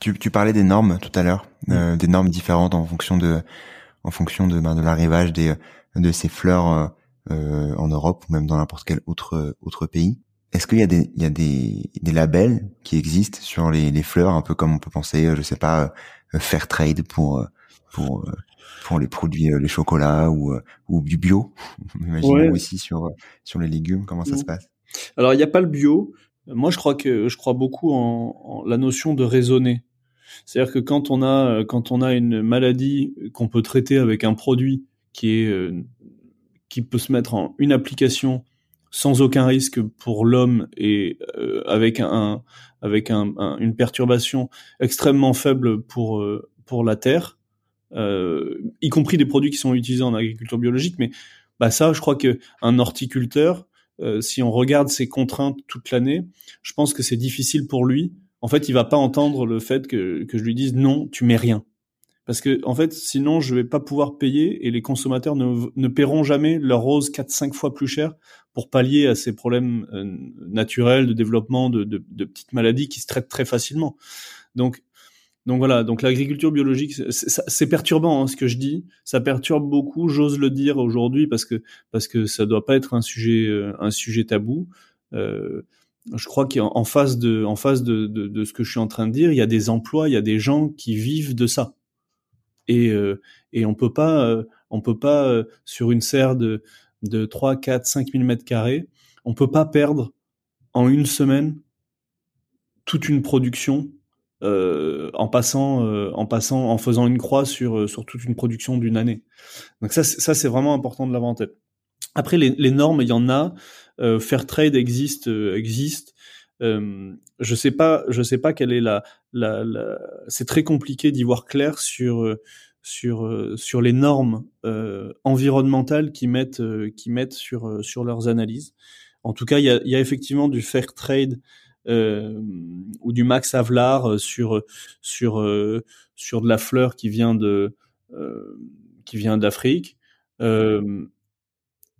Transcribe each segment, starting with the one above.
Tu, tu parlais des normes tout à l'heure, euh, des normes différentes en fonction de, en fonction de, ben, de l'arrivage des, de ces fleurs euh, euh en Europe ou même dans n'importe quel autre autre pays. Est-ce qu'il y a des, il y a des, des labels qui existent sur les, les fleurs, un peu comme on peut penser, je sais pas, fair trade pour pour pour les produits, les chocolats ou ou du bio? Imaginons aussi sur sur les légumes, comment ça se passe? Alors il n'y a pas le bio. Moi, je crois que je crois beaucoup en, la notion de raisonner. C'est-à-dire que quand on a quand on a une maladie qu'on peut traiter avec un produit qui est euh, qui peut se mettre en une application sans aucun risque pour l'homme et euh, avec un avec un, une perturbation extrêmement faible pour euh, pour la terre, y compris des produits qui sont utilisés en agriculture biologique, mais bah ça, je crois que un horticulteur, si on regarde ses contraintes toute l'année, je pense que c'est difficile pour lui en fait, il va pas entendre le fait que, que je lui dise non, tu mets rien. Parce que, en fait, sinon, je vais pas pouvoir payer et les consommateurs ne, ne paieront jamais leur rose 4-5 fois plus cher pour pallier à ces problèmes euh, naturels de développement de, de, de, petites maladies qui se traitent très facilement. Donc, donc voilà, donc l'agriculture biologique, c'est perturbant hein, ce que je dis, ça perturbe beaucoup, j'ose le dire aujourd'hui parce que parce que ça doit pas être un sujet euh, un sujet tabou. Euh, je crois qu'en face de, en face de, de, ce que je suis en train de dire, il y a des emplois, il y a des gens qui vivent de ça. Et, euh, et on peut pas, on peut pas sur une serre de, de 3, 4, 5 000 mètres carrés, on peut pas perdre en une semaine toute une production en passant, en passant, en faisant une croix sur sur toute une production d'une année. Donc ça, ça c'est vraiment important de l'avoir en tête. Après, les, les, normes, il y en a. Euh, Fairtrade existe, euh, existe. Euh, je sais pas, je sais pas quelle est la, la, la... c'est très compliqué d'y voir clair sur euh, sur euh, sur les normes environnementales qui mettent qui mettent sur sur leurs analyses. En tout cas, il y a, y a effectivement du fair trade ou du Max Havelaar sur sur sur de la fleur qui vient de qui vient d'Afrique. Euh,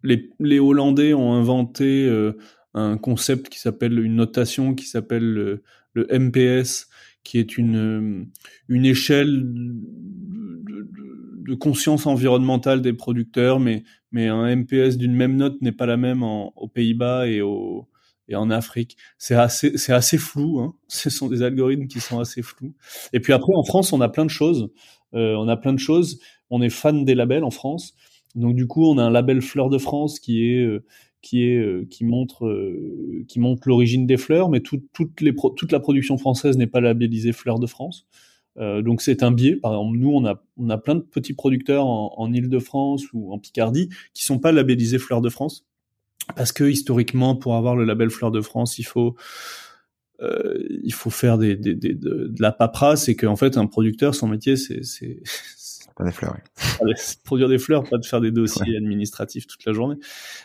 les, Hollandais ont inventé euh, un concept qui s'appelle une notation qui s'appelle le, MPS, qui est une, euh, une échelle de, de, de, conscience environnementale des producteurs, mais, mais un MPS d'une même note n'est pas la même en, aux Pays-Bas et, au, et en Afrique. C'est assez, c'est assez flou. Hein. Ce sont des algorithmes qui sont assez flous. Et puis après, en France, on a plein de choses. Euh, on a plein de choses. On est fan des labels en France. Donc du coup, on a un label Fleur de France qui est euh, qui est euh, qui montre qui montre l'origine des fleurs, mais tout, toutes les toute la production française n'est pas labellisée Fleur de France. Donc c'est un biais. Par exemple, nous on a on a plein de petits producteurs en, en Île-de-France ou en Picardie qui sont pas labellisés Fleur de France parce que historiquement, pour avoir le label Fleur de France, il faut euh, il faut faire des, des, des, de, de, la paperasse et qu'en fait un producteur son métier c'est pas des fleurs. Oui. Produire des fleurs, pas de faire des dossiers ouais. administratifs toute la journée.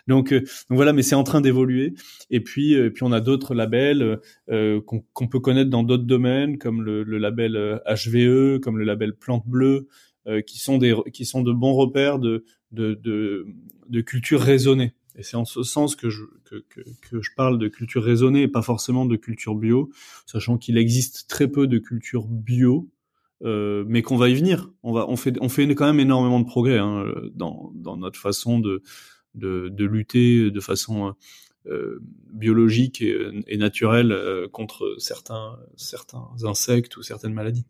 Donc, euh, donc voilà, mais c'est en train d'évoluer. Et puis, euh, puis on a d'autres labels euh, qu'on qu peut connaître dans d'autres domaines, comme le, le, label HVE, comme le label Plante Bleue, euh, qui sont des qui sont de bons repères de de de, de culture raisonnée. Et c'est en ce sens que je, que, que, je parle de culture raisonnée et pas forcément de culture bio, sachant qu'il existe très peu de culture bio euh, mais qu'on va y venir. On va, on fait, on fait quand même énormément de progrès hein, dans, dans notre façon de, de, de lutter de façon euh, biologique et, et naturelle euh, contre certains, certains insectes ou certaines maladies.